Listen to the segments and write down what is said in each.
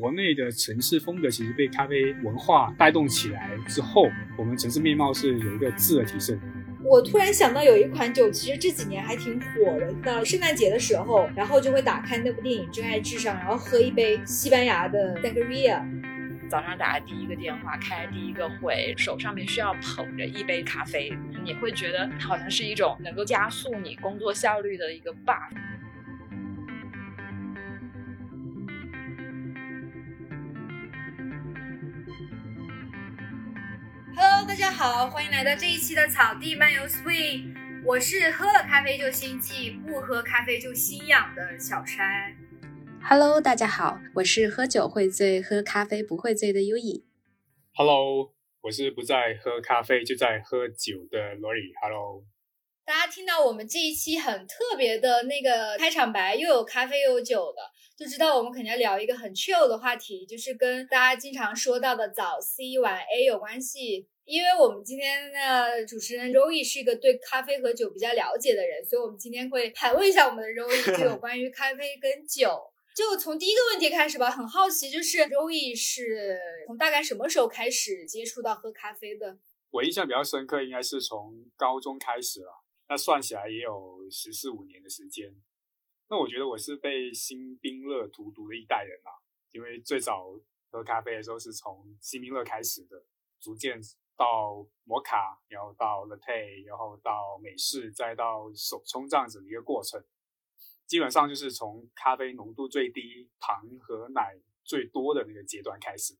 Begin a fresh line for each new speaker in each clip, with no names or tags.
国内的城市风格其实被咖啡文化带动起来之后，我们城市面貌是有一个质的提升。
我突然想到有一款酒，其实这几年还挺火的。到圣诞节的时候，然后就会打开那部电影《真爱至上》，然后喝一杯西班牙的 sangria。
早上打第一个电话，开第一个会，手上面需要捧着一杯咖啡，你会觉得好像是一种能够加速你工作效率的一个 buff。
家好，欢迎来到这一期的草地漫游 Swing。我是喝了咖啡就心悸，不喝咖啡就心痒的小山。
Hello，大家好，我是喝酒会醉，喝咖啡不会醉的优以。
Hello，我是不在喝咖啡就在喝酒的罗里。Hello，
大家听到我们这一期很特别的那个开场白，又有咖啡又有酒的，就知道我们肯定要聊一个很 chill 的话题，就是跟大家经常说到的早 C 晚 A 有关系。因为我们今天的主持人 Roy 是一个对咖啡和酒比较了解的人，所以我们今天会盘问一下我们的 Roy，就有关于咖啡跟酒。就从第一个问题开始吧，很好奇，就是 Roy 是从大概什么时候开始接触到喝咖啡的？
我印象比较深刻，应该是从高中开始了，那算起来也有十四五年的时间。那我觉得我是被新冰乐荼毒的一代人啊，因为最早喝咖啡的时候是从新冰乐开始的，逐渐到摩卡，然后到 latte，然后到美式，再到手冲这样子的一个过程。基本上就是从咖啡浓度最低、糖和奶最多的那个阶段开始。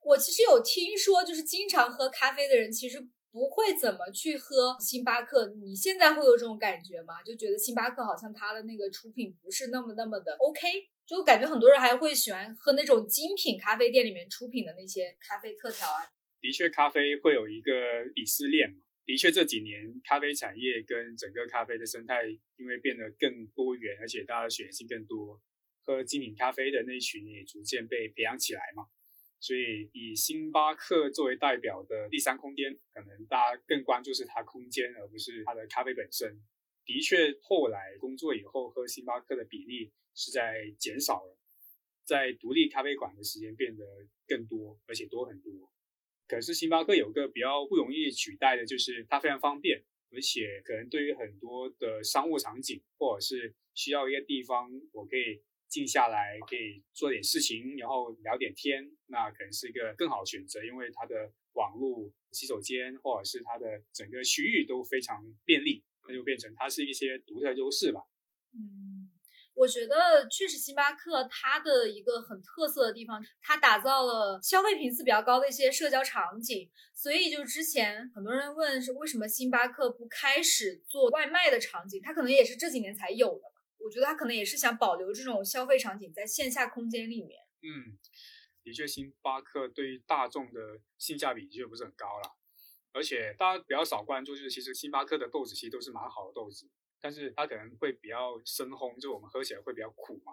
我其实有听说，就是经常喝咖啡的人，其实不会怎么去喝星巴克。你现在会有这种感觉吗？就觉得星巴克好像它的那个出品不是那么那么的 OK，就感觉很多人还会喜欢喝那种精品咖啡店里面出品的那些咖啡特调啊。
的确，咖啡会有一个鄙视链嘛。的确，这几年咖啡产业跟整个咖啡的生态，因为变得更多元，而且大家的选择性更多，喝精品咖啡的那群也逐渐被培养起来嘛。所以，以星巴克作为代表的第三空间，可能大家更关注是它空间，而不是它的咖啡本身。的确，后来工作以后，喝星巴克的比例是在减少了，在独立咖啡馆的时间变得更多，而且多很多。可是星巴克有个比较不容易取代的，就是它非常方便，而且可能对于很多的商务场景，或者是需要一个地方，我可以静下来，可以做点事情，然后聊点天，那可能是一个更好的选择，因为它的网络、洗手间或者是它的整个区域都非常便利，那就变成它是一些独特优势吧。
嗯。我觉得确实，星巴克它的一个很特色的地方，它打造了消费频次比较高的一些社交场景。所以，就之前很多人问是为什么星巴克不开始做外卖的场景，它可能也是这几年才有的。我觉得它可能也是想保留这种消费场景在线下空间里面。
嗯，的确，星巴克对于大众的性价比的确不是很高了，而且大家比较少关注，就是其实星巴克的豆子其实都是蛮好的豆子。但是它可能会比较深烘，就我们喝起来会比较苦嘛。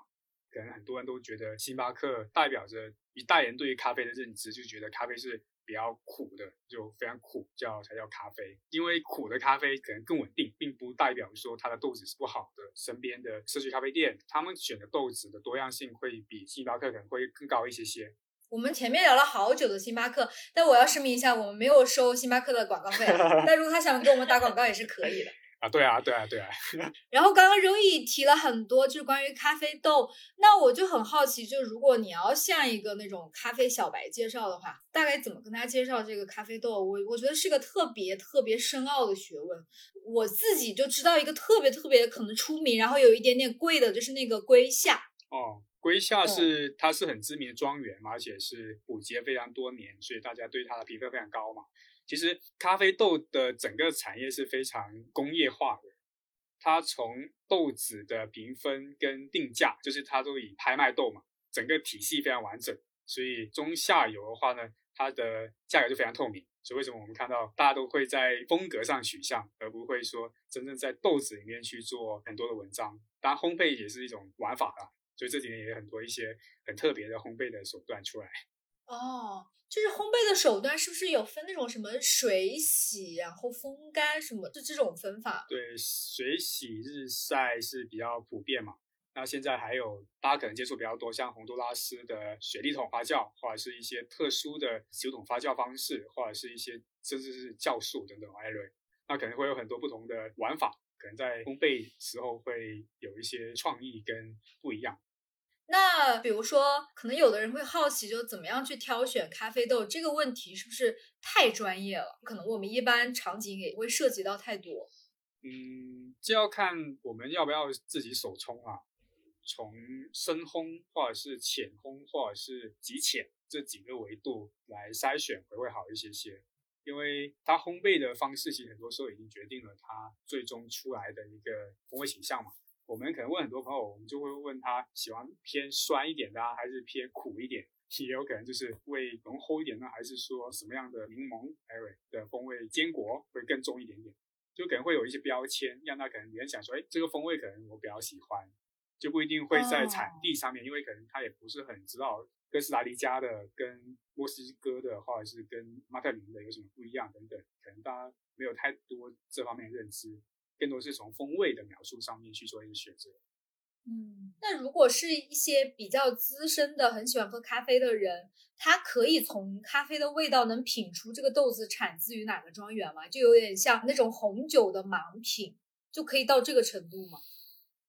可能很多人都觉得星巴克代表着一代人对于咖啡的认知，就觉得咖啡是比较苦的，就非常苦叫才叫咖啡。因为苦的咖啡可能更稳定，并不代表说它的豆子是不好的。身边的社区咖啡店，他们选的豆子的多样性会比星巴克可能会更高一些些。
我们前面聊了好久的星巴克，但我要声明一下，我们没有收星巴克的广告费。但如果他想给我们打广告也是可以的。
啊，对啊，对啊，对啊。
然后刚刚柔毅提了很多，就是关于咖啡豆。那我就很好奇，就如果你要像一个那种咖啡小白介绍的话，大概怎么跟他介绍这个咖啡豆？我我觉得是个特别特别深奥的学问。我自己就知道一个特别特别可能出名，然后有一点点贵的，就是那个龟夏。
哦，龟夏是它是很知名的庄园嘛，而且是普及了非常多年，所以大家对它的评分非常高嘛。其实咖啡豆的整个产业是非常工业化的，它从豆子的评分跟定价，就是它都以拍卖豆嘛，整个体系非常完整，所以中下游的话呢，它的价格就非常透明。所以为什么我们看到大家都会在风格上取向，而不会说真正在豆子里面去做很多的文章？当然，烘焙也是一种玩法啦，所以这几年也有很多一些很特别的烘焙的手段出来。
哦，就是烘焙的手段是不是有分那种什么水洗，然后风干什么，就这种分法？
对，水洗日晒是比较普遍嘛。那现在还有大家可能接触比较多，像洪都拉斯的雪莉桶发酵，或者是一些特殊的酒桶发酵方式，或者是一些甚至是酵素等等，艾瑞，那可能会有很多不同的玩法，可能在烘焙时候会有一些创意跟不一样。
那比如说，可能有的人会好奇，就怎么样去挑选咖啡豆这个问题是不是太专业了？可能我们一般场景也不会涉及到太多。
嗯，这要看我们要不要自己手冲啊。从深烘或者是浅烘或者是极浅这几个维度来筛选会会好一些些，因为它烘焙的方式其实很多时候已经决定了它最终出来的一个风味形象嘛。我们可能问很多朋友，我们就会问他喜欢偏酸一点的还是偏苦一点，也有可能就是味浓厚一点呢，还是说什么样的柠檬、艾的风味坚果会更重一点点，就可能会有一些标签，让他可能联想说，哎，这个风味可能我比较喜欢。就不一定会在产地上面，因为可能他也不是很知道哥斯达黎加的跟墨西哥的，或者是跟马特林的有什么不一样等等，可能大家没有太多这方面认知，更多是从风味的描述上面去做一个选择。
嗯，那如果是一些比较资深的、很喜欢喝咖啡的人，他可以从咖啡的味道能品出这个豆子产自于哪个庄园吗？就有点像那种红酒的盲品，就可以到这个程度吗？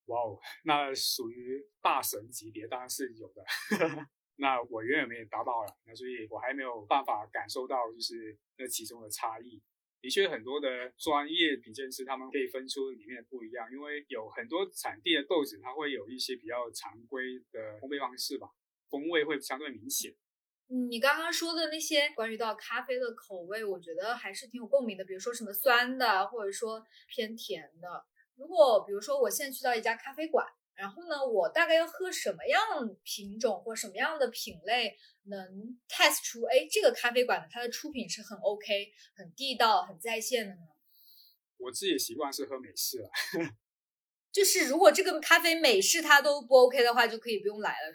哇哦，那属于大神级别，当然是有的。那我远远没有达到了，那所以我还没有办法感受到就是那其中的差异。的确，很多的专业品鉴师他们可以分出里面的不一样，因为有很多产地的豆子，它会有一些比较常规的烘焙方式吧，风味会相对明显。
你刚刚说的那些关于到咖啡的口味，我觉得还是挺有共鸣的，比如说什么酸的，或者说偏甜的。如果比如说我现在去到一家咖啡馆，然后呢，我大概要喝什么样品种或什么样的品类能 test 出，哎，这个咖啡馆的它的出品是很 OK、很地道、很在线的呢？
我自己习惯是喝美式了，
就是如果这个咖啡美式它都不 OK 的话，就可以不用来了。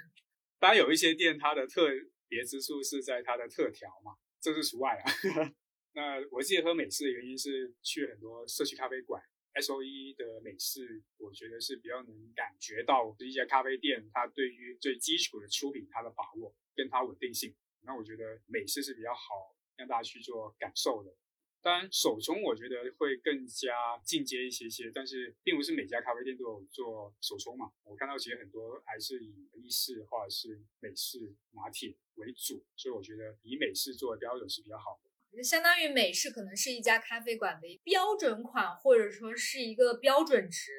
当然有一些店它的特别之处是在它的特调嘛，这是除外啊。那我自己喝美式的原因是去很多社区咖啡馆。S O E 的美式，我觉得是比较能感觉到一家咖啡店它对于最基础的出品它的把握跟它稳定性。那我觉得美式是比较好让大家去做感受的。当然手冲我觉得会更加进阶一些些，但是并不是每家咖啡店都有做手冲嘛。我看到其实很多还是以意式或者是美式拿铁为主，所以我觉得以美式作为标准是比较好的。
相当于美式可能是一家咖啡馆的标准款，或者说是一个标准值。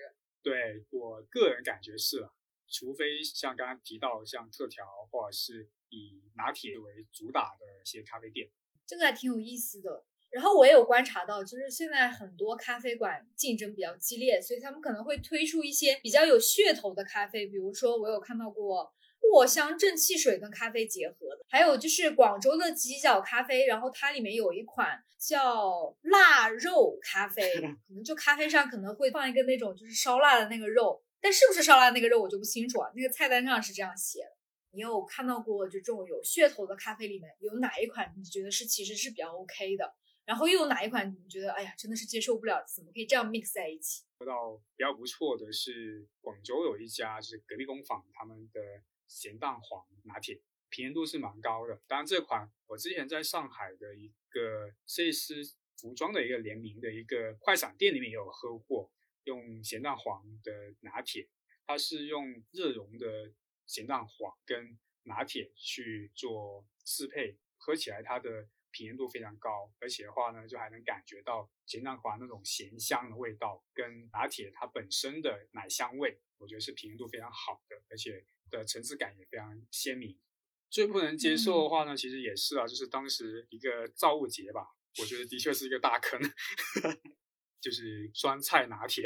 对我个人感觉是了，除非像刚刚提到像特调或者是以拿铁为主打的一些咖啡店，
这个还挺有意思的。然后我也有观察到，就是现在很多咖啡馆竞争比较激烈，所以他们可能会推出一些比较有噱头的咖啡，比如说我有看到过。藿香正气水跟咖啡结合的，还有就是广州的犄角咖啡，然后它里面有一款叫腊肉咖啡，可能就咖啡上可能会放一个那种就是烧腊的那个肉，但是不是烧腊那个肉我就不清楚啊。那个菜单上是这样写的。你有看到过就这种有噱头的咖啡里面有哪一款你觉得是其实是比较 OK 的？然后又有哪一款你觉得哎呀真的是接受不了，怎么可以这样 mix 在一起？
说到比较不错的是广州有一家就是隔壁工坊他们的。咸蛋黄拿铁，平衡度是蛮高的。当然，这款我之前在上海的一个设计师服装的一个联名的一个快闪店里面也有喝过，用咸蛋黄的拿铁，它是用热熔的咸蛋黄跟拿铁去做适配，喝起来它的平衡度非常高，而且的话呢，就还能感觉到咸蛋黄那种咸香的味道，跟拿铁它本身的奶香味，我觉得是平衡度非常好的，而且。的层次感也非常鲜明。最不能接受的话呢，其实也是啊，就是当时一个造物节吧，我觉得的确是一个大坑，就是酸菜拿铁。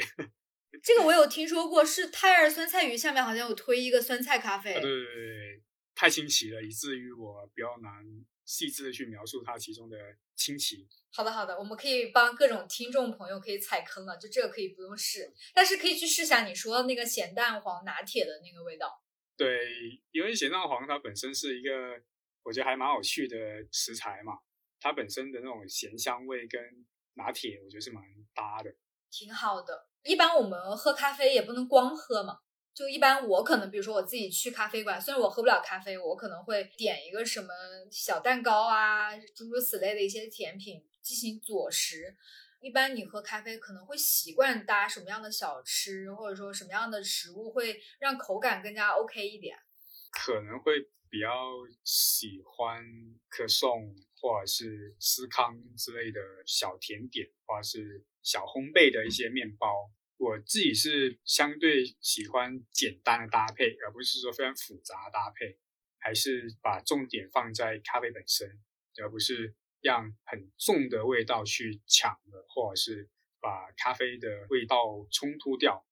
这个我有听说过，是泰尔酸菜鱼下面好像有推一个酸菜咖啡。
对对对对，太新奇了，以至于我比较难细致的去描述它其中的新奇。
好的，好的，我们可以帮各种听众朋友可以踩坑了，就这个可以不用试，但是可以去试下你说的那个咸蛋黄拿铁的那个味道。
对，因为咸蛋黄它本身是一个我觉得还蛮有趣的食材嘛，它本身的那种咸香味跟拿铁我觉得是蛮搭的。
挺好的。一般我们喝咖啡也不能光喝嘛，就一般我可能比如说我自己去咖啡馆，虽然我喝不了咖啡，我可能会点一个什么小蛋糕啊，诸如此类的一些甜品进行佐食。一般你喝咖啡可能会习惯搭什么样的小吃，或者说什么样的食物会让口感更加 OK 一点？
可能会比较喜欢可颂或者是司康之类的小甜点，或者是。小烘焙的一些面包，我自己是相对喜欢简单的搭配，而不是说非常复杂搭配，还是把重点放在咖啡本身，而不是让很重的味道去抢了，或者是把咖啡的味道冲突掉。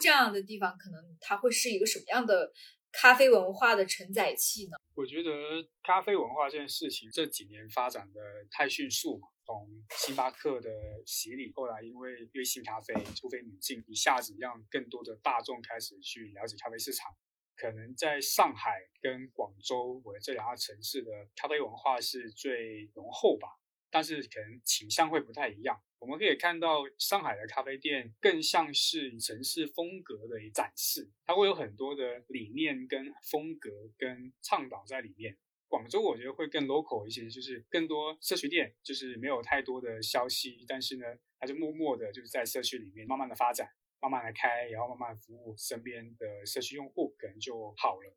这样的地方，可能它会是一个什么样的咖啡文化的承载器呢？
我觉得咖啡文化这件事情这几年发展的太迅速嘛，从星巴克的洗礼，后来因为瑞幸咖啡突飞猛进，一下子让更多的大众开始去了解咖啡市场。可能在上海跟广州，我这两个城市的咖啡文化是最浓厚吧。但是可能倾向会不太一样。我们可以看到上海的咖啡店更像是城市风格的一展示，它会有很多的理念跟风格跟倡导在里面。广州我觉得会更 local 一些，就是更多社区店，就是没有太多的消息，但是呢，它就默默的就是在社区里面慢慢的发展，慢慢的开，然后慢慢服务身边的社区用户，可能就好了。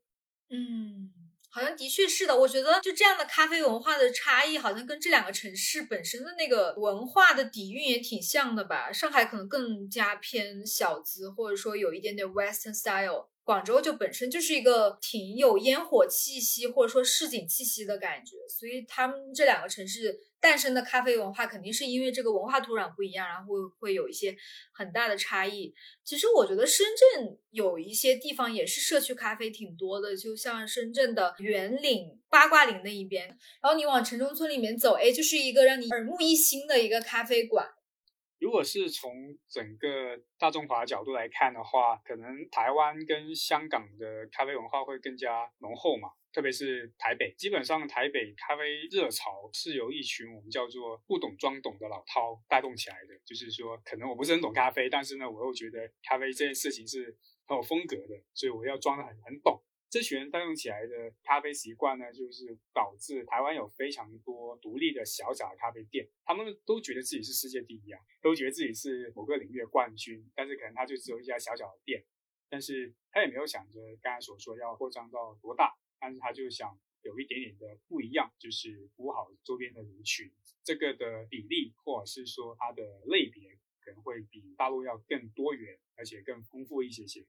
嗯。好像的确是的，我觉得就这样的咖啡文化的差异，好像跟这两个城市本身的那个文化的底蕴也挺像的吧。上海可能更加偏小资，或者说有一点点 Western style。广州就本身就是一个挺有烟火气息，或者说市井气息的感觉，所以他们这两个城市诞生的咖啡文化，肯定是因为这个文化土壤不一样，然后会会有一些很大的差异。其实我觉得深圳有一些地方也是社区咖啡挺多的，就像深圳的圆岭、八卦岭那一边，然后你往城中村里面走，哎，就是一个让你耳目一新的一个咖啡馆。
如果是从整个大中华角度来看的话，可能台湾跟香港的咖啡文化会更加浓厚嘛，特别是台北。基本上台北咖啡热潮是由一群我们叫做不懂装懂的老饕带动起来的。就是说，可能我不是很懂咖啡，但是呢，我又觉得咖啡这件事情是很有风格的，所以我要装的很很懂。这群人带动起来的咖啡习惯呢，就是导致台湾有非常多独立的小小的咖啡店，他们都觉得自己是世界第一啊，都觉得自己是某个领域的冠军，但是可能他就只有一家小小的店，但是他也没有想着刚才所说要扩张到多大，但是他就想有一点点的不一样，就是服务好周边的人群，这个的比例或者是说它的类别可能会比大陆要更多元，而且更丰富一些些。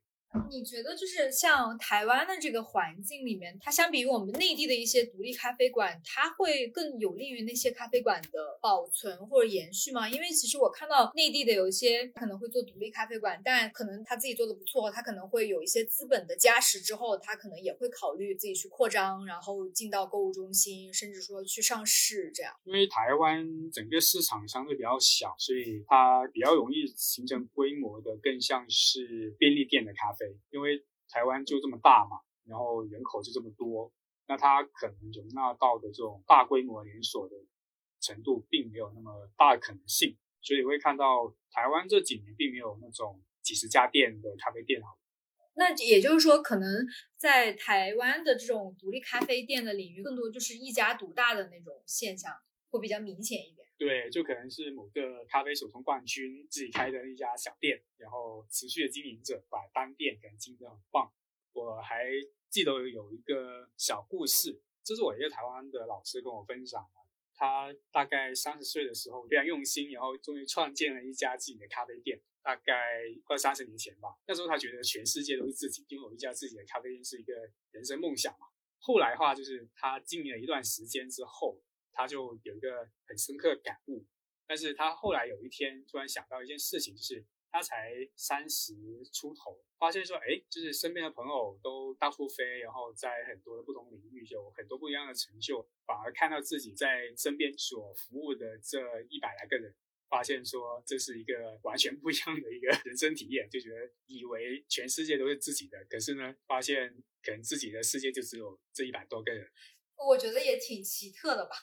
你觉得就是像台湾的这个环境里面，它相比于我们内地的一些独立咖啡馆，它会更有利于那些咖啡馆的保存或者延续吗？因为其实我看到内地的有一些可能会做独立咖啡馆，但可能他自己做的不错，他可能会有一些资本的加持之后，他可能也会考虑自己去扩张，然后进到购物中心，甚至说去上市这样。
因为台湾整个市场相对比较小，所以它比较容易形成规模的，更像是便利店的咖啡。因为台湾就这么大嘛，然后人口就这么多，那它可能容纳到的这种大规模连锁的程度，并没有那么大的可能性，所以会看到台湾这几年并没有那种几十家店的咖啡店啊。
那也就是说，可能在台湾的这种独立咖啡店的领域，更多就是一家独大的那种现象，会比较明显一点。
对，就可能是某个咖啡手冲冠军自己开的一家小店，然后持续的经营着，把单店可能经营的很棒。我还记得有一个小故事，这是我一个台湾的老师跟我分享的。他大概三十岁的时候非常用心，然后终于创建了一家自己的咖啡店，大概快三十年前吧。那时候他觉得全世界都是自己拥有一家自己的咖啡店是一个人生梦想嘛。后来的话，就是他经营了一段时间之后。他就有一个很深刻的感悟。但是他后来有一天突然想到一件事情，就是他才三十出头，发现说，哎，就是身边的朋友都到处飞，然后在很多的不同领域有很多不一样的成就，反而看到自己在身边所服务的这一百来个人，发现说这是一个完全不一样的一个人生体验，就觉得以为全世界都是自己的，可是呢，发现可能自己的世界就只有这一百多个人。
我觉得也挺奇特的吧。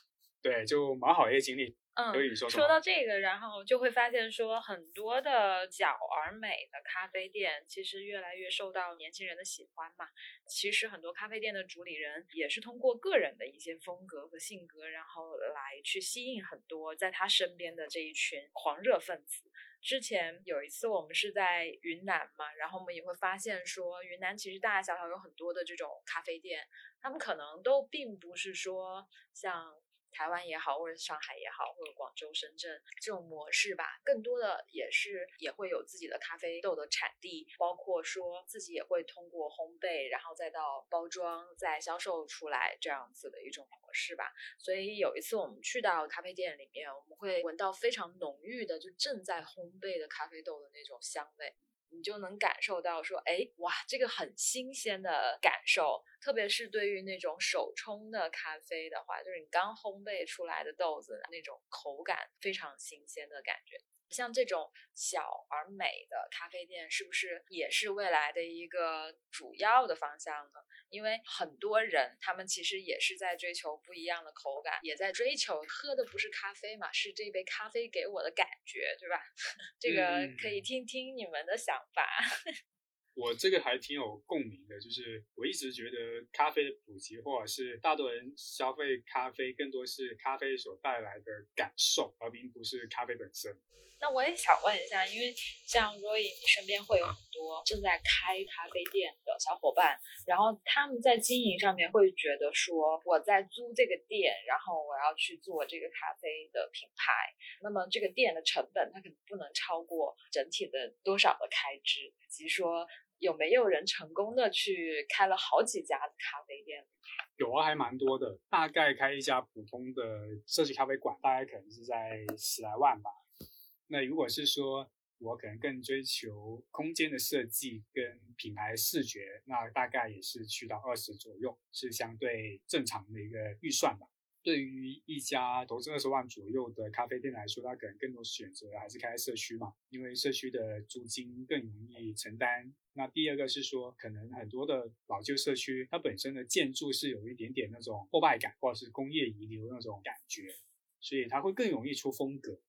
对，就蛮好一个经历。
嗯，
说
说到这个，然后就会发现说，很多的小而美的咖啡店，其实越来越受到年轻人的喜欢嘛。其实很多咖啡店的主理人也是通过个人的一些风格和性格，然后来去吸引很多在他身边的这一群狂热分子。之前有一次我们是在云南嘛，然后我们也会发现说，云南其实大大小小有很多的这种咖啡店，他们可能都并不是说像。台湾也好，或者上海也好，或者广州、深圳这种模式吧，更多的也是也会有自己的咖啡豆的产地，包括说自己也会通过烘焙，然后再到包装，再销售出来这样子的一种模式吧。所以有一次我们去到咖啡店里面，我们会闻到非常浓郁的就正在烘焙的咖啡豆的那种香味。你就能感受到说，哎，哇，这个很新鲜的感受，特别是对于那种手冲的咖啡的话，就是你刚烘焙出来的豆子那种口感非常新鲜的感觉。像这种小而美的咖啡店，是不是也是未来的一个主要的方向呢？因为很多人他们其实也是在追求不一样的口感，也在追求喝的不是咖啡嘛，是这杯咖啡给我的感觉，对吧？这个可以听听你们的想法。
我这个还挺有共鸣的，就是我一直觉得咖啡的普及或者是大多人消费咖啡更多是咖啡所带来的感受，而并不是咖啡本身。
那我也想问一下，因为像 Roy 身边会有很多正在开咖啡店的小伙伴，然后他们在经营上面会觉得说，我在租这个店，然后我要去做这个咖啡的品牌，那么这个店的成本它可能不能超过整体的多少的开支，以及说。有没有人成功的去开了好几家咖啡店？
有啊，还蛮多的。大概开一家普通的社区咖啡馆，大概可能是在十来万吧。那如果是说我可能更追求空间的设计跟品牌视觉，那大概也是去到二十左右，是相对正常的一个预算吧。对于一家投资二十万左右的咖啡店来说，它可能更多选择还是开社区嘛，因为社区的租金更容易承担。那第二个是说，可能很多的老旧社区，它本身的建筑是有一点点那种破败感，或者是工业遗留那种感觉，所以它会更容易出风格。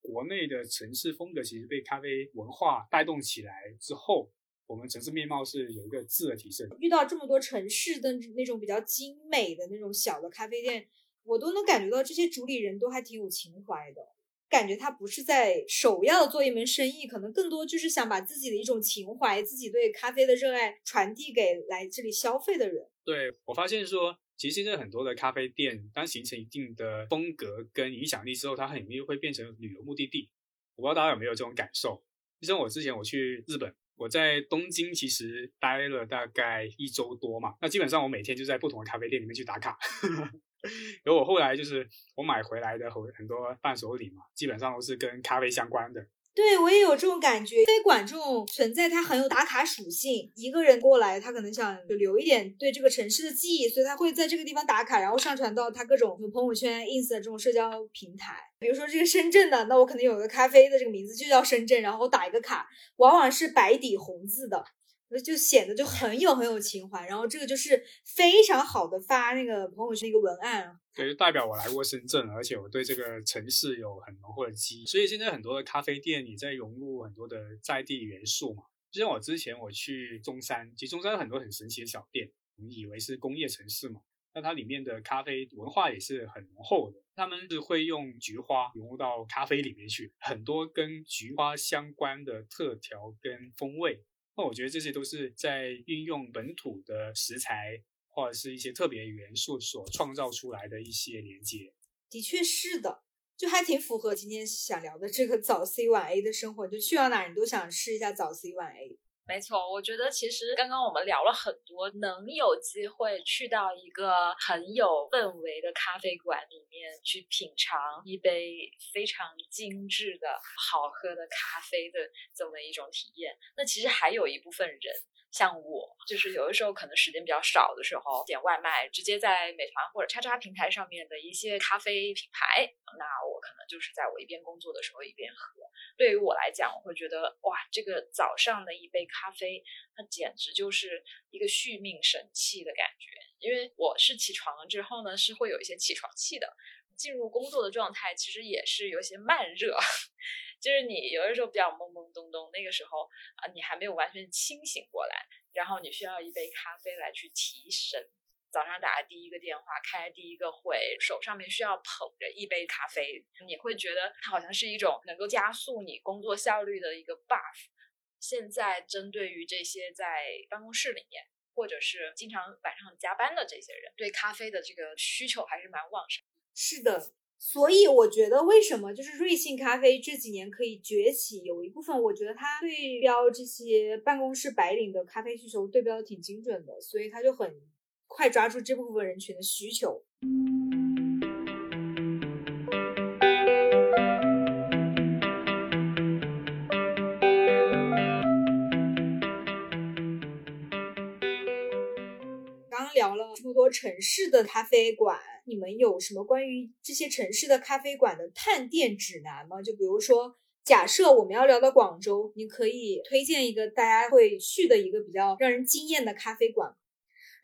国内的城市风格其实被咖啡文化带动起来之后。我们城市面貌是有一个质的提升。
遇到这么多城市的那种比较精美的那种小的咖啡店，我都能感觉到这些主理人都还挺有情怀的。感觉他不是在首要做一门生意，可能更多就是想把自己的一种情怀、自己对咖啡的热爱传递给来这里消费的人。
对我发现说，其实现在很多的咖啡店，当形成一定的风格跟影响力之后，它很容易会变成旅游目的地。我不知道大家有没有这种感受？就像我之前我去日本。我在东京其实待了大概一周多嘛，那基本上我每天就在不同的咖啡店里面去打卡。然后我后来就是我买回来的很很多伴手礼嘛，基本上都是跟咖啡相关的。
对，我也有这种感觉。咖啡馆这种存在，它很有打卡属性。一个人过来，他可能想留一点对这个城市的记忆，所以他会在这个地方打卡，然后上传到他各种朋友圈、ins 的这种社交平台。比如说这个深圳的，那我可能有个咖啡的这个名字就叫深圳，然后打一个卡，往往是白底红字的。就显得就很有很有情怀，然后这个就是非常好的发那个朋友圈一个文案，
对，就代表我来过深圳，而且我对这个城市有很浓厚的记忆。所以现在很多的咖啡店，你在融入很多的在地元素嘛。就像我之前我去中山，其实中山有很多很神奇的小店，我们以为是工业城市嘛，那它里面的咖啡文化也是很浓厚的。他们是会用菊花融入到咖啡里面去，很多跟菊花相关的特调跟风味。那我觉得这些都是在运用本土的食材或者是一些特别元素所创造出来的一些连接。
的确是的，就还挺符合今天想聊的这个早 C 晚 A 的生活。就去到哪你都想试一下早 C 晚 A。
没错，我觉得其实刚刚我们聊了很多，能有机会去到一个很有氛围的咖啡馆里面去品尝一杯非常精致的好喝的咖啡的这么一种体验。那其实还有一部分人。像我，就是有的时候可能时间比较少的时候，点外卖，直接在美团或者叉叉平台上面的一些咖啡品牌，那我可能就是在我一边工作的时候一边喝。对于我来讲，我会觉得哇，这个早上的一杯咖啡，那简直就是一个续命神器的感觉。因为我是起床了之后呢，是会有一些起床气的，进入工作的状态其实也是有些慢热。就是你有的时候比较懵懵懂懂，那个时候啊，你还没有完全清醒过来，然后你需要一杯咖啡来去提神。早上打第一个电话，开第一个会，手上面需要捧着一杯咖啡，你会觉得它好像是一种能够加速你工作效率的一个 buff。现在针对于这些在办公室里面或者是经常晚上加班的这些人，对咖啡的这个需求还是蛮旺盛。
是的。所以我觉得，为什么就是瑞幸咖啡这几年可以崛起？有一部分我觉得它对标这些办公室白领的咖啡需求对标的挺精准的，所以它就很快抓住这部分人群的需求。刚聊了这么多城市的咖啡馆。你们有什么关于这些城市的咖啡馆的探店指南吗？就比如说，假设我们要聊到广州，你可以推荐一个大家会去的一个比较让人惊艳的咖啡馆。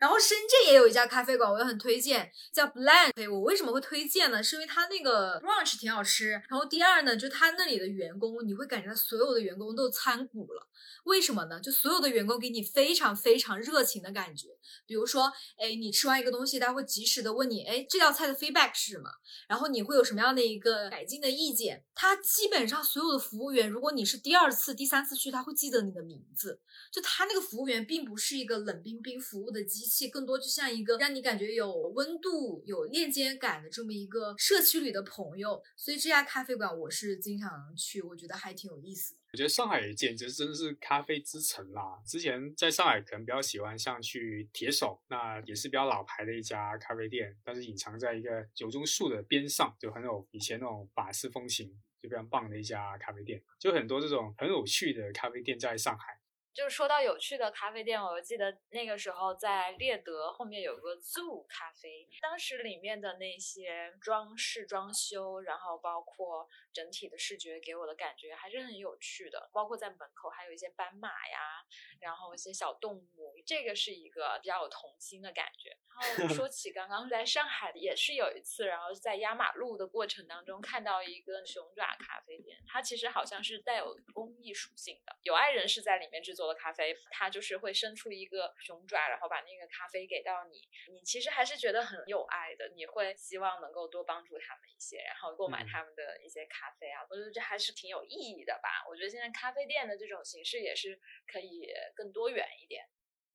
然后深圳也有一家咖啡馆，我也很推荐，叫 Blend。我为什么会推荐呢？是因为它那个 brunch 挺好吃。然后第二呢，就它那里的员工，你会感觉到所有的员工都参股了。为什么呢？就所有的员工给你非常非常热情的感觉。比如说，哎，你吃完一个东西，他会及时的问你，哎，这道菜的 feedback 是什么？然后你会有什么样的一个改进的意见？他基本上所有的服务员，如果你是第二次、第三次去，他会记得你的名字。就他那个服务员并不是一个冷冰冰服务的机器，更多就像一个让你感觉有温度、有链接感的这么一个社区里的朋友。所以这家咖啡馆我是经常去，我觉得还挺有意思的。
我觉得上海简直真的是咖啡之城啦！之前在上海可能比较喜欢像去铁手，那也是比较老牌的一家咖啡店，但是隐藏在一个九中树的边上，就很有以前那种法式风情，就非常棒的一家咖啡店。就很多这种很有趣的咖啡店在上海。
就是说到有趣的咖啡店，我记得那个时候在猎德后面有个 Zoo 咖啡，当时里面的那些装饰装修，然后包括整体的视觉给我的感觉还是很有趣的，包括在门口还有一些斑马呀，然后一些小动物，这个是一个比较有童心的感觉。然后说 起刚刚在上海也是有一次，然后在压马路的过程当中看到一个熊爪咖啡店，它其实好像是带有公益属性的，有爱人士在里面制作。做的咖啡，它就是会伸出一个熊爪，然后把那个咖啡给到你。你其实还是觉得很有爱的，你会希望能够多帮助他们一些，然后购买他们的一些咖啡啊。我觉得这还是挺有意义的吧。我觉得现在咖啡店的这种形式也是可以更多元一点。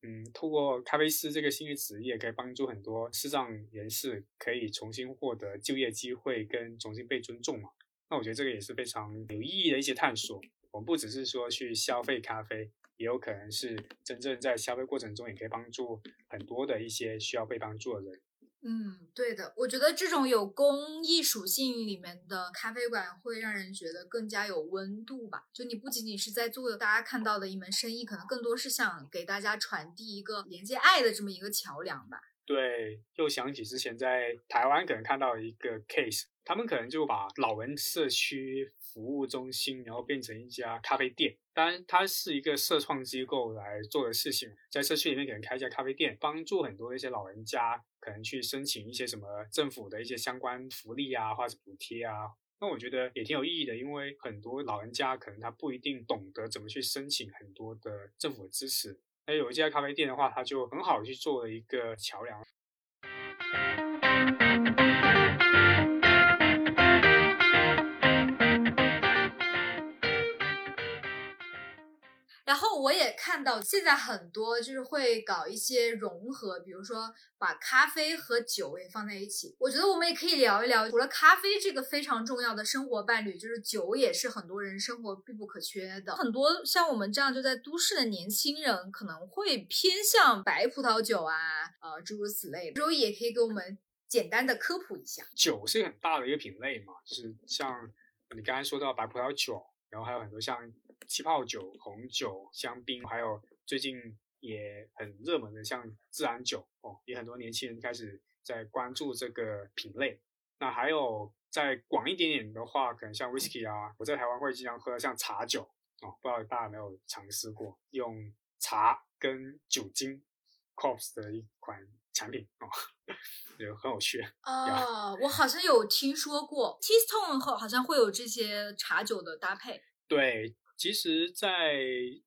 嗯，通过咖啡师这个新的职业，可以帮助很多视障人士可以重新获得就业机会跟重新被尊重嘛。那我觉得这个也是非常有意义的一些探索。我们不只是说去消费咖啡。也有可能是真正在消费过程中，也可以帮助很多的一些需要被帮助的人。
嗯，对的，我觉得这种有公益属性里面的咖啡馆会让人觉得更加有温度吧。就你不仅仅是在做大家看到的一门生意，可能更多是想给大家传递一个连接爱的这么一个桥梁吧。
对，又想起之前在台湾可能看到一个 case，他们可能就把老人社区。服务中心，然后变成一家咖啡店。当然，它是一个社创机构来做的事情，在社区里面可能开一家咖啡店，帮助很多一些老人家，可能去申请一些什么政府的一些相关福利啊，或者补贴啊。那我觉得也挺有意义的，因为很多老人家可能他不一定懂得怎么去申请很多的政府的支持。那有一家咖啡店的话，它就很好去做了一个桥梁。
然后我也看到现在很多就是会搞一些融合，比如说把咖啡和酒也放在一起。我觉得我们也可以聊一聊，除了咖啡这个非常重要的生活伴侣，就是酒也是很多人生活必不可缺的。很多像我们这样就在都市的年轻人可能会偏向白葡萄酒啊，呃，诸如此类。周也可以给我们简单的科普一下。
酒是很大的一个品类嘛，就是像你刚才说到白葡萄酒，然后还有很多像。气泡酒、红酒、香槟，还有最近也很热门的像自然酒哦，也很多年轻人开始在关注这个品类。那还有再广一点点的话，可能像 whisky 啊，我在台湾会经常喝像茶酒哦，不知道大家有没有尝试过用茶跟酒精 corps 的一款产品哦，也很有趣
啊。我好像有听说过 t e a s t o n e 后好像会有这些茶酒的搭配，
对。其实，在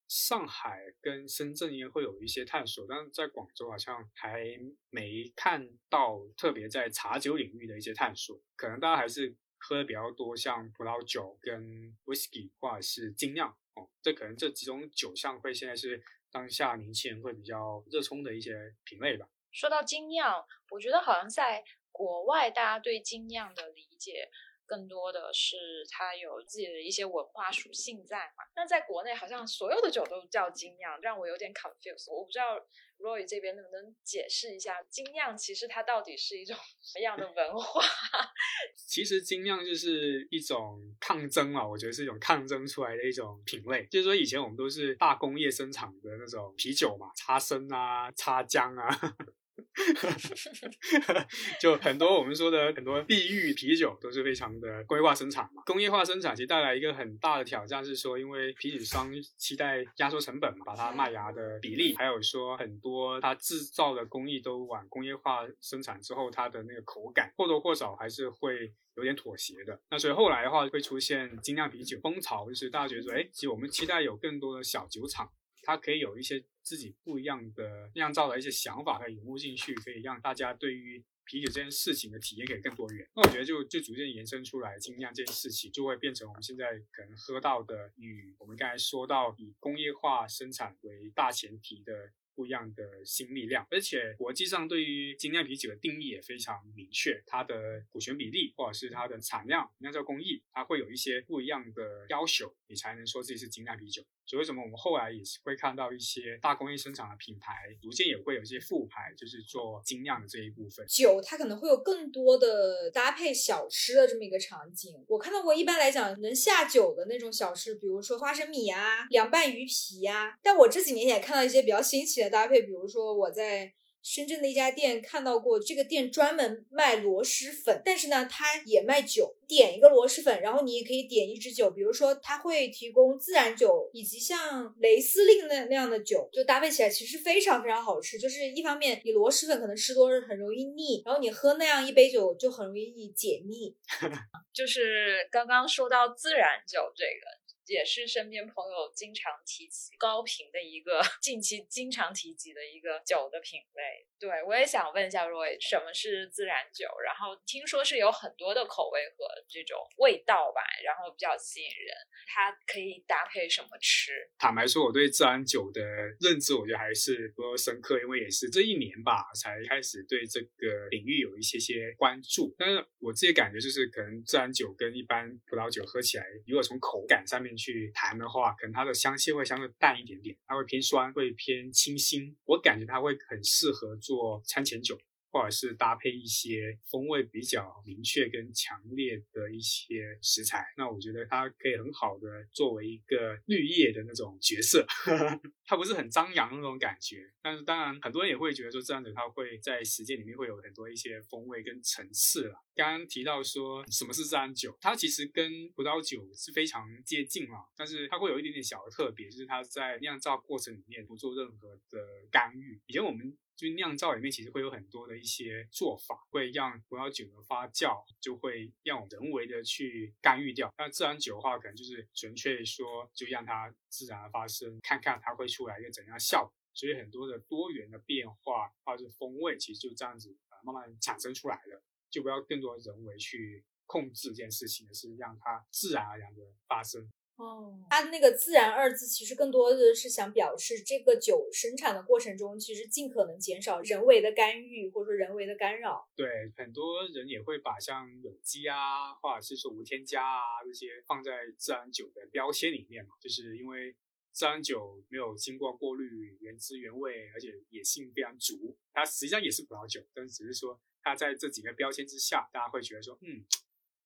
上海跟深圳应该会有一些探索，但是在广州好像还没看到特别在茶酒领域的一些探索。可能大家还是喝的比较多，像葡萄酒跟 whisky 或者是精酿哦，这可能这几种酒项会现在是当下年轻人会比较热衷的一些品类吧。
说到精酿，我觉得好像在国外大家对精酿的理解。更多的是它有自己的一些文化属性在嘛？那在国内好像所有的酒都叫精酿，让我有点 confused。我不知道 Roy 这边能不能解释一下，精酿其实它到底是一种什么样的文化？
其实精酿就是一种抗争啊，我觉得是一种抗争出来的一种品类。就是说以前我们都是大工业生产的那种啤酒嘛，擦身啊，擦浆啊。就很多我们说的很多地域啤酒都是非常的工业化生产嘛，工业化生产其实带来一个很大的挑战是说，因为啤酒商期待压缩成本嘛，把它麦芽的比例，还有说很多它制造的工艺都往工业化生产之后，它的那个口感或多或少还是会有点妥协的。那所以后来的话会出现精酿啤酒风潮，就是大家觉得说，哎，其实我们期待有更多的小酒厂。它可以有一些自己不一样的酿造的一些想法，可以融入进去，可以让大家对于啤酒这件事情的体验可以更多元。那我觉得就就逐渐延伸出来，精酿这件事情就会变成我们现在可能喝到的，与我们刚才说到以工业化生产为大前提的。不一样的新力量，而且国际上对于精酿啤酒的定义也非常明确，它的股权比例或者是它的产量、酿造工艺，它会有一些不一样的要求，你才能说自己是精酿啤酒。所以为什么我们后来也是会看到一些大工业生产的品牌，逐渐也会有一些副牌，就是做精酿的这一部分。
酒它可能会有更多的搭配小吃的这么一个场景。我看到过，一般来讲能下酒的那种小吃，比如说花生米啊、凉拌鱼皮呀。但我这几年也看到一些比较新奇的。搭配，比如说我在深圳的一家店看到过，这个店专门卖螺蛳粉，但是呢，它也卖酒。点一个螺蛳粉，然后你也可以点一支酒，比如说它会提供自然酒以及像雷司令那那样的酒，就搭配起来其实非常非常好吃。就是一方面，你螺蛳粉可能吃多了很容易腻，然后你喝那样一杯酒就很容易解腻。
就是刚刚说到自然酒这个。也是身边朋友经常提起高频的一个，近期经常提及的一个酒的品类。对我也想问一下 Roy，什么是自然酒？然后听说是有很多的口味和这种味道吧，然后比较吸引人。它可以搭配什么吃？
坦白说，我对自然酒的认知，我觉得还是不够深刻，因为也是这一年吧，才开始对这个领域有一些些关注。但是我自己感觉就是，可能自然酒跟一般葡萄酒喝起来，如果从口感上面去谈的话，可能它的香气会相对淡一点点，它会偏酸，会偏清新。我感觉它会很适合。做餐前酒，或者是搭配一些风味比较明确跟强烈的一些食材，那我觉得它可以很好的作为一个绿叶的那种角色，它不是很张扬的那种感觉。但是当然，很多人也会觉得说，这样子它会在时间里面会有很多一些风味跟层次了。刚刚提到说什么是自然酒，它其实跟葡萄酒是非常接近嘛，但是它会有一点点小的特别，就是它在酿造过程里面不做任何的干预。以前我们就酿造里面其实会有很多的一些做法，会让葡萄酒的发酵就会让人为的去干预掉。那自然酒的话，可能就是纯粹说就让它自然发生，看看它会出来一个怎样效果。所以很多的多元的变化或者风味，其实就这样子呃慢慢产生出来了，就不要更多人为去控制这件事情，而是让它自然而然的发生。
哦，它那个“自然”二字其实更多的是想表示这个酒生产的过程中，其实尽可能减少人为的干预或者说人为的干扰。
对，很多人也会把像有机啊，或者是说无添加啊这些放在自然酒的标签里面嘛，就是因为自然酒没有经过过滤，原汁原味，而且野性非常足。它实际上也是葡萄酒，但只是说它在这几个标签之下，大家会觉得说，嗯，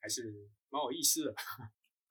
还是蛮有意思的。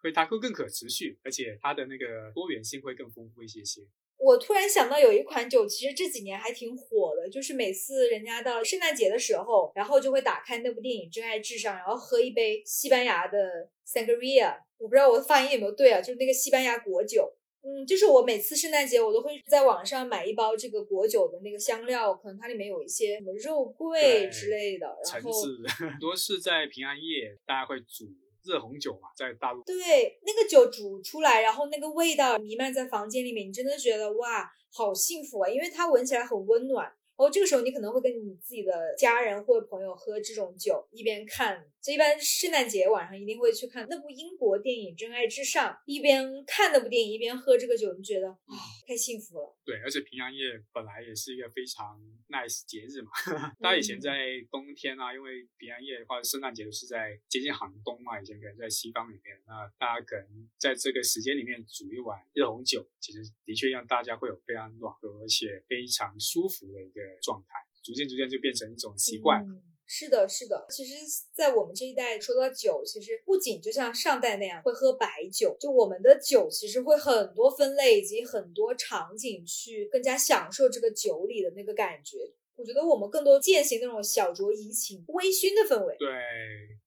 所以它会更可持续，而且它的那个多元性会更丰富一些些。
我突然想到有一款酒，其实这几年还挺火的，就是每次人家到圣诞节的时候，然后就会打开那部电影《真爱至上》，然后喝一杯西班牙的 Sangria。我不知道我的发音有没有对啊，就是那个西班牙果酒。嗯，就是我每次圣诞节我都会在网上买一包这个果酒的那个香料，可能它里面有一些什么肉桂之类的，然后
很多是在平安夜大家会煮。热红酒嘛，在大陆
对那个酒煮出来，然后那个味道弥漫在房间里面，你真的觉得哇，好幸福啊！因为它闻起来很温暖。然后这个时候你可能会跟你自己的家人或者朋友喝这种酒，一边看。这一般圣诞节晚上一定会去看那部英国电影《真爱至上》，一边看那部电影一边喝这个酒，你觉得啊，太幸福了。
对，而且平安夜本来也是一个非常 nice 节日嘛。大家以前在冬天啊，因为平安夜或者圣诞节都是在接近寒冬嘛，以前可能在西方里面，那大家可能在这个时间里面煮一碗热红酒，其实的确让大家会有非常暖和而且非常舒服的一个状态，逐渐逐渐就变成一种习惯。
是的，是的。其实，在我们这一代说到酒，其实不仅就像上代那样会喝白酒，就我们的酒其实会很多分类以及很多场景去更加享受这个酒里的那个感觉。我觉得我们更多践行那种小酌怡情、微醺的氛围。
对，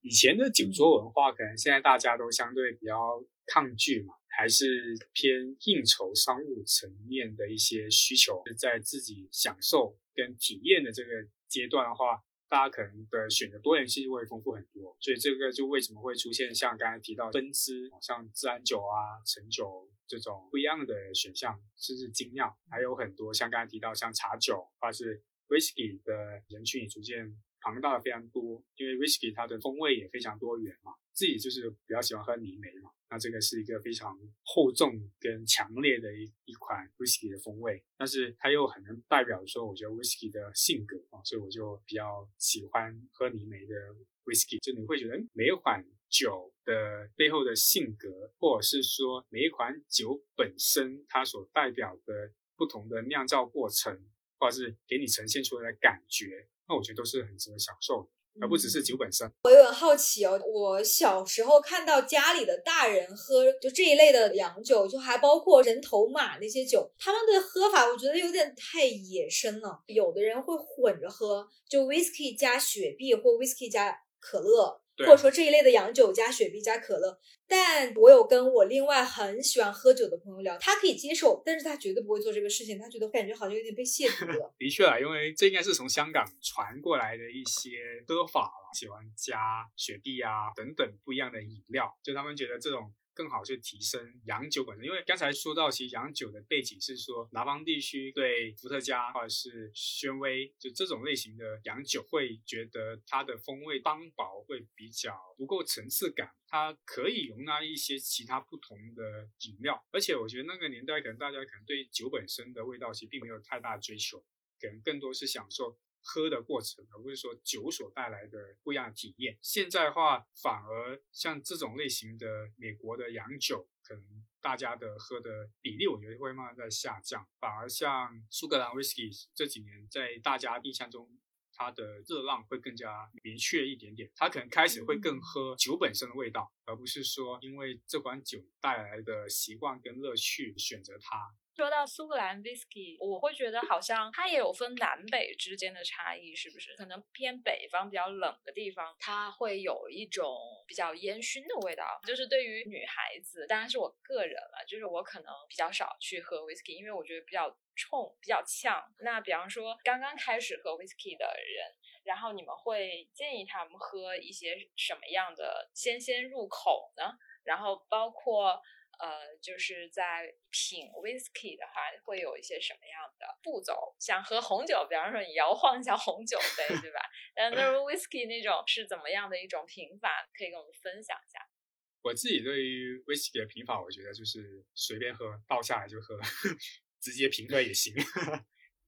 以前的酒桌文化，可能现在大家都相对比较抗拒嘛，还是偏应酬商务层面的一些需求，在自己享受跟体验的这个阶段的话。大家可能的选择多元性就会丰富很多，所以这个就为什么会出现像刚才提到分支，像自然酒啊、陈酒这种不一样的选项，甚至精酿，还有很多像刚才提到像茶酒或是 whisky 的人群也逐渐庞大的非常多，因为 whisky 它的风味也非常多元嘛，自己就是比较喜欢喝泥煤嘛。那这个是一个非常厚重跟强烈的一一款 whisky 的风味，但是它又很能代表说，我觉得 whisky 的性格啊，所以我就比较喜欢喝泥煤的 whisky。就你会觉得每一款酒的背后的性格，或者是说每一款酒本身它所代表的不同的酿造过程，或者是给你呈现出来的感觉，那我觉得都是很值得享受的。而不只是酒本身。
我有点好奇哦，我小时候看到家里的大人喝就这一类的洋酒，就还包括人头马那些酒，他们的喝法我觉得有点太野生了。有的人会混着喝，就 whisky 加雪碧或 whisky 加可乐。或者说这一类的洋酒加雪碧加可乐，但我有跟我另外很喜欢喝酒的朋友聊，他可以接受，但是他绝对不会做这个事情，他觉得感觉好像有点被亵渎了。
的确啊，因为这应该是从香港传过来的一些喝法喜欢加雪碧啊等等不一样的饮料，就他们觉得这种。更好去提升洋酒本身，因为刚才说到，其实洋酒的背景是说，南方地区对伏特加或者是宣威，就这种类型的洋酒，会觉得它的风味单薄，会比较不够层次感。它可以容纳一些其他不同的饮料，而且我觉得那个年代可能大家可能对酒本身的味道其实并没有太大追求，可能更多是享受。喝的过程，而不是说酒所带来的不一样的体验。现在的话，反而像这种类型的美国的洋酒，可能大家的喝的比例，我觉得会慢慢在下降。反而像苏格兰 whisky 这几年在大家印象中，它的热浪会更加明确一点点。它可能开始会更喝酒本身的味道，而不是说因为这款酒带来的习惯跟乐趣选择它。
说到苏格兰 whisky，我会觉得好像它也有分南北之间的差异，是不是？可能偏北方比较冷的地方，它会有一种比较烟熏的味道。就是对于女孩子，当然是我个人了，就是我可能比较少去喝 whisky，因为我觉得比较冲、比较呛。那比方说刚刚开始喝 whisky 的人，然后你们会建议他们喝一些什么样的先先入口呢？然后包括。呃，就是在品 whisky 的话，会有一些什么样的步骤？想喝红酒，比方说你摇晃一下红酒杯，对吧？但那 whisky 那种是怎么样的一种品法？可以跟我们分享一下。
我自己对于 whisky 的品法，我觉得就是随便喝，倒下来就喝，直接平喝也行。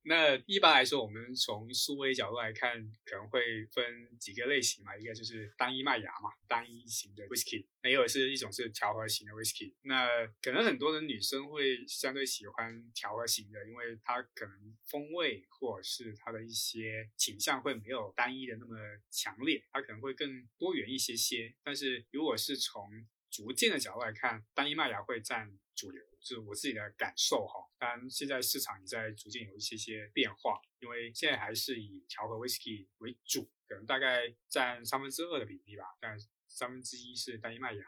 那一般来说，我们从数位角度来看，可能会分几个类型嘛。一个就是单一麦芽嘛，单一型的 whisky；，那有是一种是调和型的 whisky。那可能很多的女生会相对喜欢调和型的，因为它可能风味或者是它的一些倾向会没有单一的那么强烈，它可能会更多元一些些。但是如果是从逐渐的角度来看，单一麦芽会占主流。是我自己的感受哈，当然现在市场也在逐渐有一些些变化，因为现在还是以调和 whisky 为主，可能大概占三分之二的比例吧，但三分之一是单一麦芽。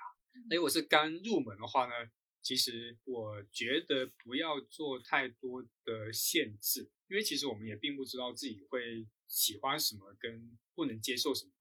那如果是刚入门的话呢，其实我觉得不要做太多的限制，因为其实我们也并不知道自己会喜欢什么跟不能接受什么，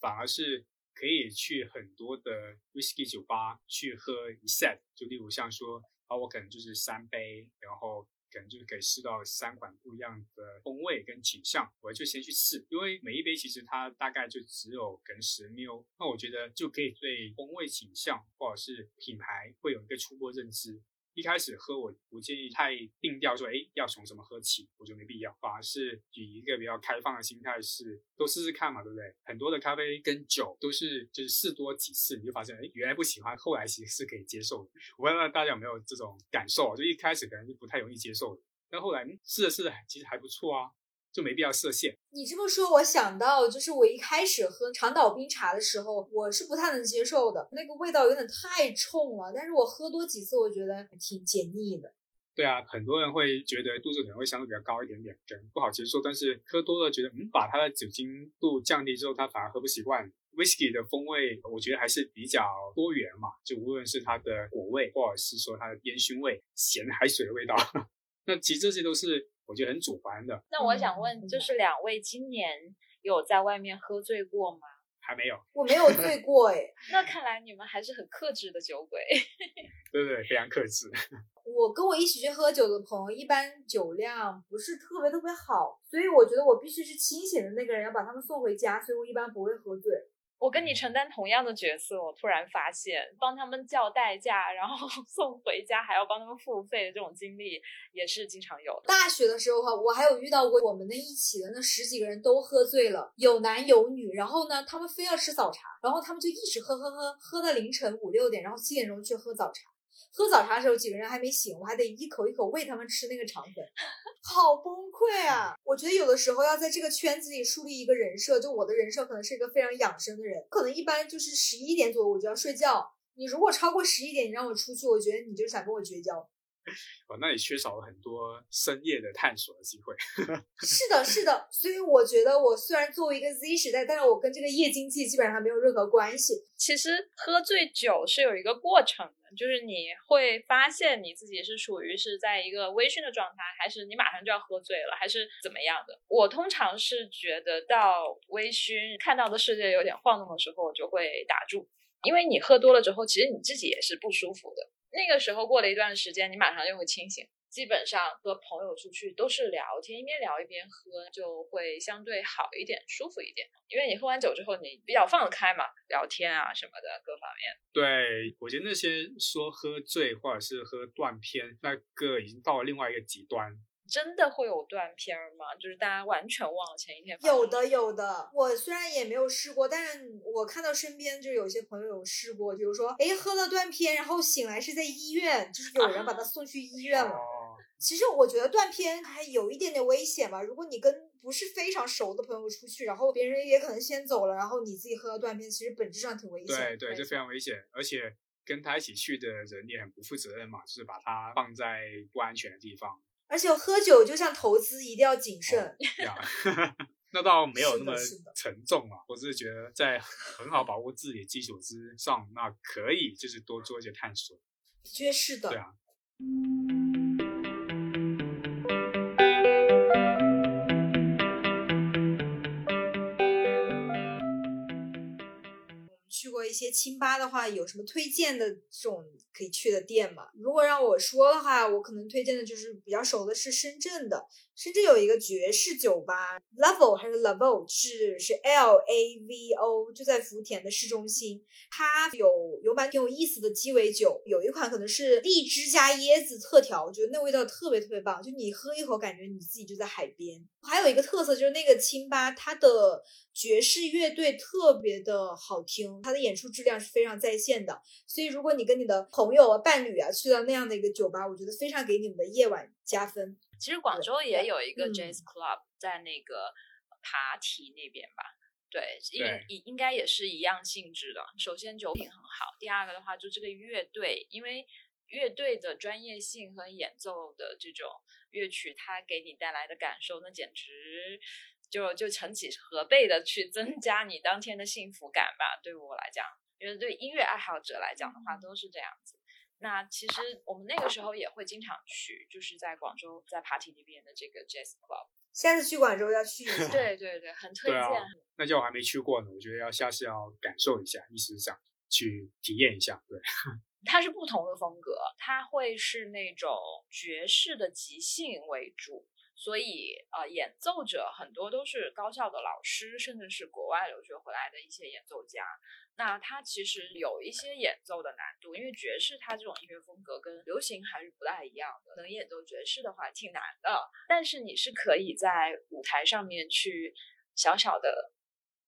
反而是可以去很多的 whisky 酒吧去喝一 set，就例如像说。啊，我可能就是三杯，然后可能就是可以试到三款不一样的风味跟倾向，我就先去试，因为每一杯其实它大概就只有可能十 ml，那我觉得就可以对风味倾向或者是品牌会有一个初步认知。一开始喝我不建议太定调说，哎，要从什么喝起，我觉得没必要，反而是以一个比较开放的心态，是都试试看嘛，对不对？很多的咖啡跟酒都是就是试多几次，你就发现，哎，原来不喜欢，后来其实是可以接受的。我不知道大家有没有这种感受，就一开始可能就不太容易接受的，但后来试着试着，其实还不错啊。就没必要设限。
你这么说，我想到就是我一开始喝长岛冰茶的时候，我是不太能接受的，那个味道有点太冲了。但是我喝多几次，我觉得挺解腻的。
对啊，很多人会觉得度数可能会相对比较高一点点，可能不好接受。但是喝多了，觉得嗯，把它的酒精度降低之后，他反而喝不习惯。Whisky 的风味，我觉得还是比较多元嘛，就无论是它的果味，或者是说它的烟熏味、咸海水的味道，那其实这些都是。我觉得很主观的。
那我想问，就是两位今年有在外面喝醉过吗？
还没有，
我没有醉 过哎。
那看来你们还是很克制的酒鬼。
对对，非常克制。
我跟我一起去喝酒的朋友，一般酒量不是特别特别好，所以我觉得我必须是清醒的那个人，要把他们送回家，所以我一般不会喝醉。
我跟你承担同样的角色，我突然发现帮他们叫代驾，然后 送回家还要帮他们付费的这种经历也是经常有的。
大学的时候哈，我还有遇到过我们那一起的那十几个人都喝醉了，有男有女，然后呢，他们非要吃早茶，然后他们就一直喝喝喝，喝到凌晨五六点，然后七点钟去喝早茶。喝早茶的时候，几个人还没醒，我还得一口一口喂他们吃那个肠粉，好崩溃啊！我觉得有的时候要在这个圈子里树立一个人设，就我的人设可能是一个非常养生的人，可能一般就是十一点左右我就要睡觉。你如果超过十一点，你让我出去，我觉得你就想跟我绝交。
哦，那你缺少了很多深夜的探索的机会。
是的，是的，所以我觉得我虽然作为一个 Z 时代，但是我跟这个夜经济基本上没有任何关系。
其实喝醉酒是有一个过程的，就是你会发现你自己是处于是在一个微醺的状态，还是你马上就要喝醉了，还是怎么样的。我通常是觉得到微醺，看到的世界有点晃动的时候，我就会打住，因为你喝多了之后，其实你自己也是不舒服的。那个时候过了一段时间，你马上就会清醒。基本上和朋友出去都是聊天，一边聊一边喝，就会相对好一点，舒服一点。因为你喝完酒之后，你比较放得开嘛，聊天啊什么的各方面。
对，我觉得那些说喝醉或者是喝断片，那个已经到了另外一个极端。
真的会有断片吗？就是大家完全忘了前一天。
有的，有的。我虽然也没有试过，但是我看到身边就有些朋友有试过，比如说，哎，喝了断片，然后醒来是在医院，就是有人把他送去医院了。其实我觉得断片还有一点点危险吧。如果你跟不是非常熟的朋友出去，然后别人也可能先走了，然后你自己喝了断片，其实本质上挺危险。
对对，这非常危险，而且跟他一起去的人也很不负责任嘛，就是把他放在不安全的地方。
而且喝酒就像投资，一定要谨慎。
那倒没有那么沉重啊，我只是觉得在很好保护自己的基础之上，那可以就是多做一些探索。
的确是的。
对啊。
一些清吧的话，有什么推荐的这种可以去的店吗？如果让我说的话，我可能推荐的就是比较熟的是深圳的，深圳有一个爵士酒吧，Level 还是 Level 是是 L A V O，就在福田的市中心。它有有蛮挺有意思的鸡尾酒，有一款可能是荔枝加椰子特调，我觉得那味道特别特别棒，就你喝一口，感觉你自己就在海边。还有一个特色就是那个清吧，它的爵士乐队特别的好听，它的演出质量是非常在线的。所以如果你跟你的朋友啊、伴侣啊去到那样的一个酒吧，我觉得非常给你们的夜晚加分。
其实广州也有一个
嗯
Jazz Club 在那个爬梯那边吧。对，应
对
应应该也是一样性质的。首先酒品很好，第二个的话就这个乐队，因为乐队的专业性和演奏的这种乐曲，它给你带来的感受，那简直就就成几何倍的去增加你当天的幸福感吧。对我来讲，因为对音乐爱好者来讲的话，都是这样子。那其实我们那个时候也会经常去，就是在广州在 Party 那边的这个 Jazz Club。
下次去广州要去一下。
对对对，很推荐。
那就我还没去过呢，我觉得要下次要感受一下，意识上去体验一下。对，
它是不同的风格，它会是那种爵士的即兴为主，所以呃，演奏者很多都是高校的老师，甚至是国外留学回来的一些演奏家。那它其实有一些演奏的难度，因为爵士它这种音乐风格跟流行还是不太一样的，能演奏爵士的话挺难的。但是你是可以在舞台上面去小小的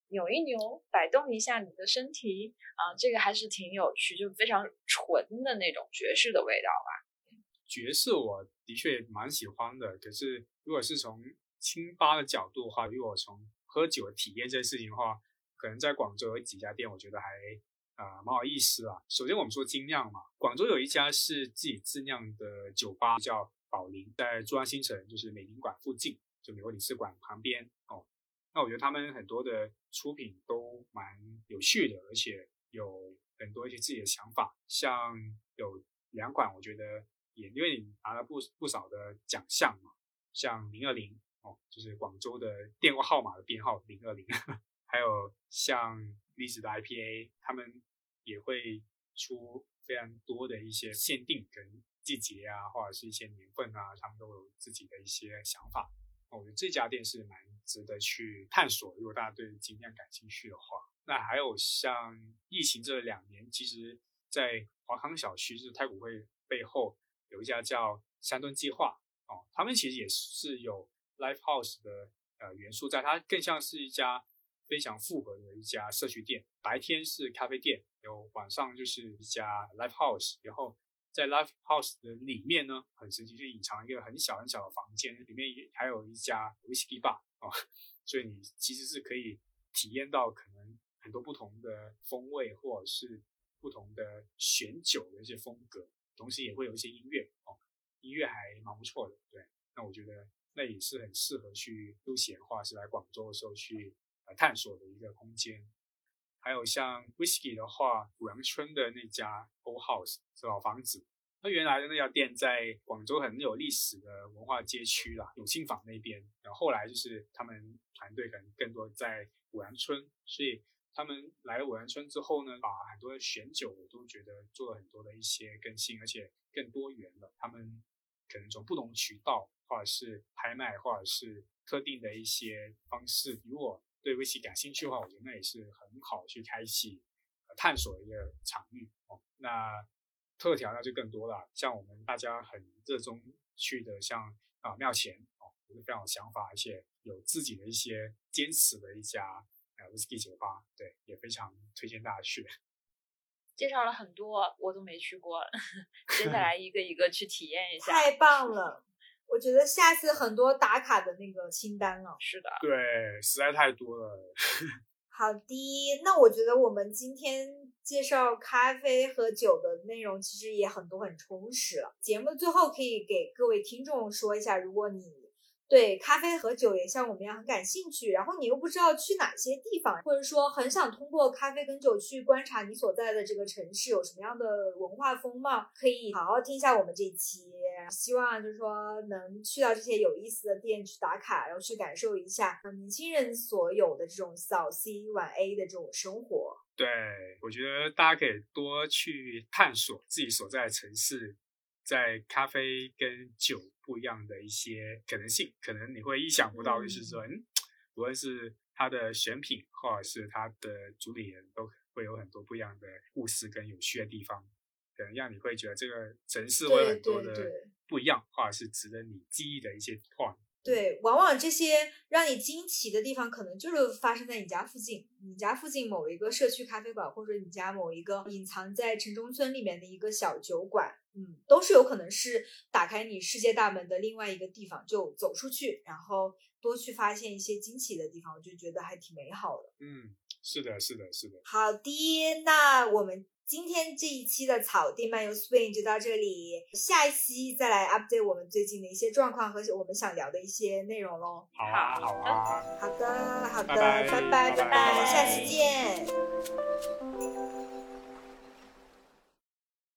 扭一扭，摆动一下你的身体啊、这个还是挺有趣，就非常纯的那种爵士的味道吧。
爵士我的确蛮喜欢的，可是如果是从清吧的角度的话，如果从喝酒体验这件事情的话，可能在广州有几家店，我觉得还啊、蛮有意思啦。首先我们说精酿嘛，广州有一家是自己自酿的酒吧，叫宝林，在珠江新城，就是美领馆附近，就美国领事馆旁边哦。那我觉得他们很多的出品都蛮有趣的，而且有很多一些自己的想法，像有两款我觉得也因为你拿了不不少的奖项嘛，像零二零哦，就是广州的电话号码的编号零二零，还有像历史的 IPA，他们也会出非常多的一些限定跟季节啊，或者是一些年份啊，他们都有自己的一些想法。我觉得这家店是蛮值得去探索，如果大家对精酿感兴趣的话。那还有像疫情这两年，其实，在华康小区，就是太古汇背后有一家叫山顿计划哦，他们其实也是有 live house 的呃元素在，它更像是一家非常复合的一家社区店。白天是咖啡店，有晚上就是一家 live house，然后在 live house 的里面呢，很神奇，就隐藏一个很小很小的房间，里面也还有一家 whisky bar 哦，所以你其实是可以体验到可能很多不同的风味，或者是不同的选酒的一些风格，同时也会有一些音乐哦，音乐还蛮不错的。对，那我觉得那也是很适合去休闲或者是来广州的时候去来探索的一个空间。还有像 whisky 的话，五羊村的那家 Old House 是老房子，那原来的那家店在广州很有历史的文化街区啦，永庆坊那边。然后后来就是他们团队可能更多在五羊村，所以他们来了五羊村之后呢，把很多的选酒我都觉得做了很多的一些更新，而且更多元了。他们可能从不同渠道，或者是拍卖，或者是特定的一些方式，如果对威士忌感兴趣的话，我觉得那也是很好去开启、呃、探索的一个场域哦。那特调那就更多了，像我们大家很热衷去的，像啊庙前哦，也是非常有想法，而且有自己的一些坚持的一家呃威士忌酒吧，对，也非常推荐大家去。
介绍了很多，我都没去过，接下来一个一个去体验一下。
太棒了！我觉得下次很多打卡的那个清单了。
是的，
对，实在太多了。
好的，那我觉得我们今天介绍咖啡和酒的内容其实也很多很充实了。节目的最后可以给各位听众说一下，如果你对咖啡和酒也像我们一样很感兴趣，然后你又不知道去哪些地方，或者说很想通过咖啡跟酒去观察你所在的这个城市有什么样的文化风貌，可以好好听一下我们这一期。希望就是说能去到这些有意思的店去打卡，然后去感受一下年轻人所有的这种早 C 晚 A 的这种生活。
对，我觉得大家可以多去探索自己所在的城市在咖啡跟酒不一样的一些可能性，可能你会意想不到，就是说，嗯，无论是它的选品，或者是它的主理人，都会有很多不一样的故事跟有趣的地方，可能让你会觉得这个城市会有很多的不一样，或者是值得你记忆的一些话。
对，往往这些让你惊奇的地方，可能就是发生在你家附近，你家附近某一个社区咖啡馆，或者你家某一个隐藏在城中村里面的一个小酒馆，嗯，都是有可能是打开你世界大门的另外一个地方。就走出去，然后多去发现一些惊奇的地方，我就觉得还挺美好的。
嗯，是的，是的，是的。
好的，那我们。今天这一期的草地漫游 Swing 就到这里，下一期再来 update 我们最近的一些状况和我们想聊的一些内容喽。
好啊，好啊，
好的，好的，拜
拜，
拜，拜拜，下期见。